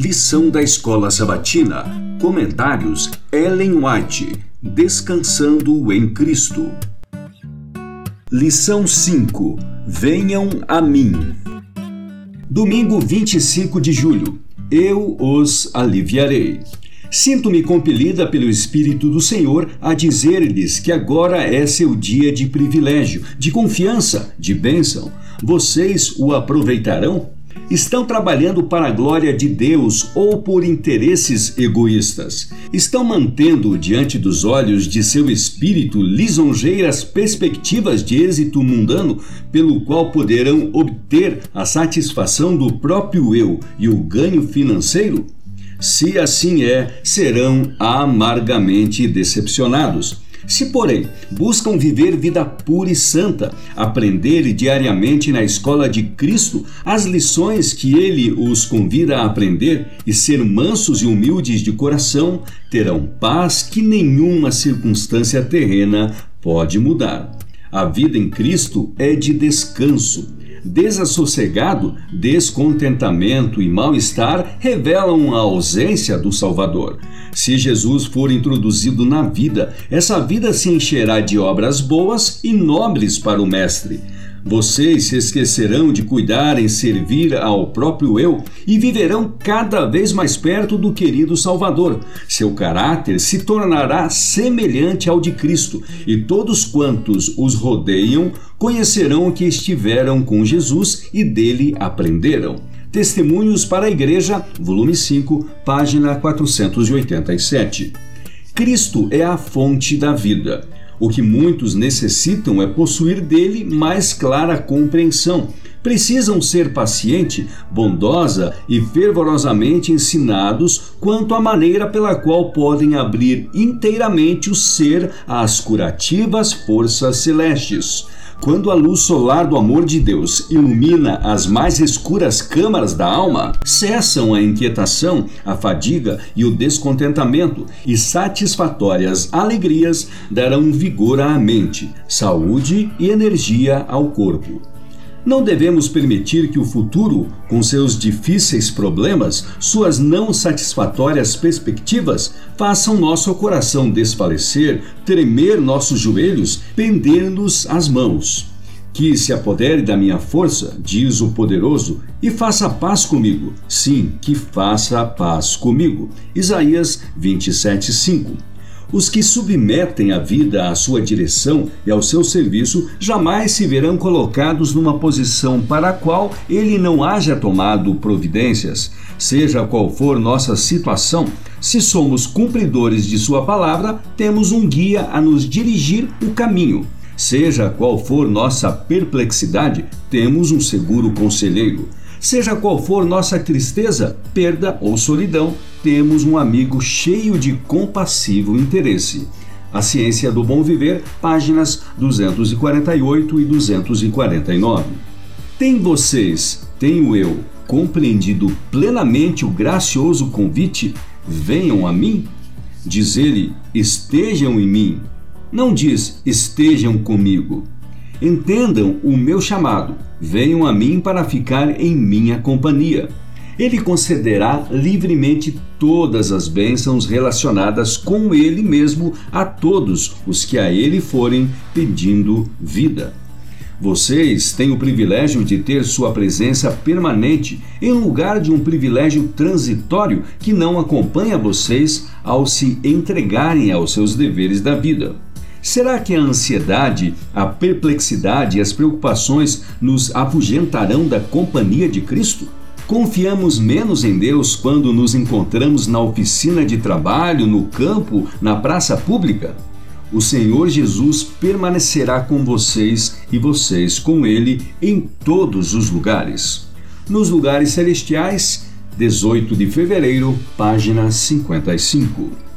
Lição da Escola Sabatina. Comentários Ellen White. Descansando em Cristo. Lição 5. Venham a mim. Domingo 25 de julho. Eu os aliviarei. Sinto-me compelida pelo Espírito do Senhor a dizer-lhes que agora é seu dia de privilégio, de confiança, de bênção. Vocês o aproveitarão? Estão trabalhando para a glória de Deus ou por interesses egoístas? Estão mantendo diante dos olhos de seu espírito lisonjeiras perspectivas de êxito mundano, pelo qual poderão obter a satisfação do próprio eu e o ganho financeiro? Se assim é, serão amargamente decepcionados. Se, porém, buscam viver vida pura e santa, aprender diariamente na escola de Cristo as lições que ele os convida a aprender e ser mansos e humildes de coração, terão paz que nenhuma circunstância terrena pode mudar. A vida em Cristo é de descanso desassossegado, descontentamento e mal-estar revelam a ausência do Salvador. Se Jesus for introduzido na vida, essa vida se encherá de obras boas e nobres para o Mestre. Vocês se esquecerão de cuidar em servir ao próprio eu e viverão cada vez mais perto do querido Salvador. Seu caráter se tornará semelhante ao de Cristo, e todos quantos os rodeiam conhecerão que estiveram com Jesus e dele aprenderam. Testemunhos para a Igreja, volume 5, página 487. Cristo é a fonte da vida. O que muitos necessitam é possuir dele mais clara compreensão. Precisam ser paciente, bondosa e fervorosamente ensinados quanto à maneira pela qual podem abrir inteiramente o ser às curativas forças celestes. Quando a luz solar do amor de Deus ilumina as mais escuras câmaras da alma, cessam a inquietação, a fadiga e o descontentamento, e satisfatórias alegrias darão vigor à mente, saúde e energia ao corpo. Não devemos permitir que o futuro, com seus difíceis problemas, suas não satisfatórias perspectivas, façam nosso coração desfalecer, tremer nossos joelhos, pender-nos as mãos. Que se apodere da minha força, diz o poderoso, e faça paz comigo. Sim, que faça paz comigo. Isaías 27, 5. Os que submetem a vida à sua direção e ao seu serviço jamais se verão colocados numa posição para a qual ele não haja tomado providências. Seja qual for nossa situação, se somos cumpridores de Sua palavra, temos um guia a nos dirigir o caminho. Seja qual for nossa perplexidade, temos um seguro conselheiro. Seja qual for nossa tristeza, perda ou solidão, temos um amigo cheio de compassivo interesse. A Ciência do Bom Viver, páginas 248 e 249. Tem vocês, tenho eu, compreendido plenamente o gracioso convite: venham a mim? Diz ele: estejam em mim. Não diz estejam comigo. Entendam o meu chamado, venham a mim para ficar em minha companhia. Ele concederá livremente todas as bênçãos relacionadas com Ele mesmo a todos os que a Ele forem pedindo vida. Vocês têm o privilégio de ter sua presença permanente em lugar de um privilégio transitório que não acompanha vocês ao se entregarem aos seus deveres da vida. Será que a ansiedade, a perplexidade e as preocupações nos afugentarão da companhia de Cristo? Confiamos menos em Deus quando nos encontramos na oficina de trabalho, no campo, na praça pública? O Senhor Jesus permanecerá com vocês e vocês com Ele em todos os lugares. Nos lugares celestiais, 18 de fevereiro, página 55.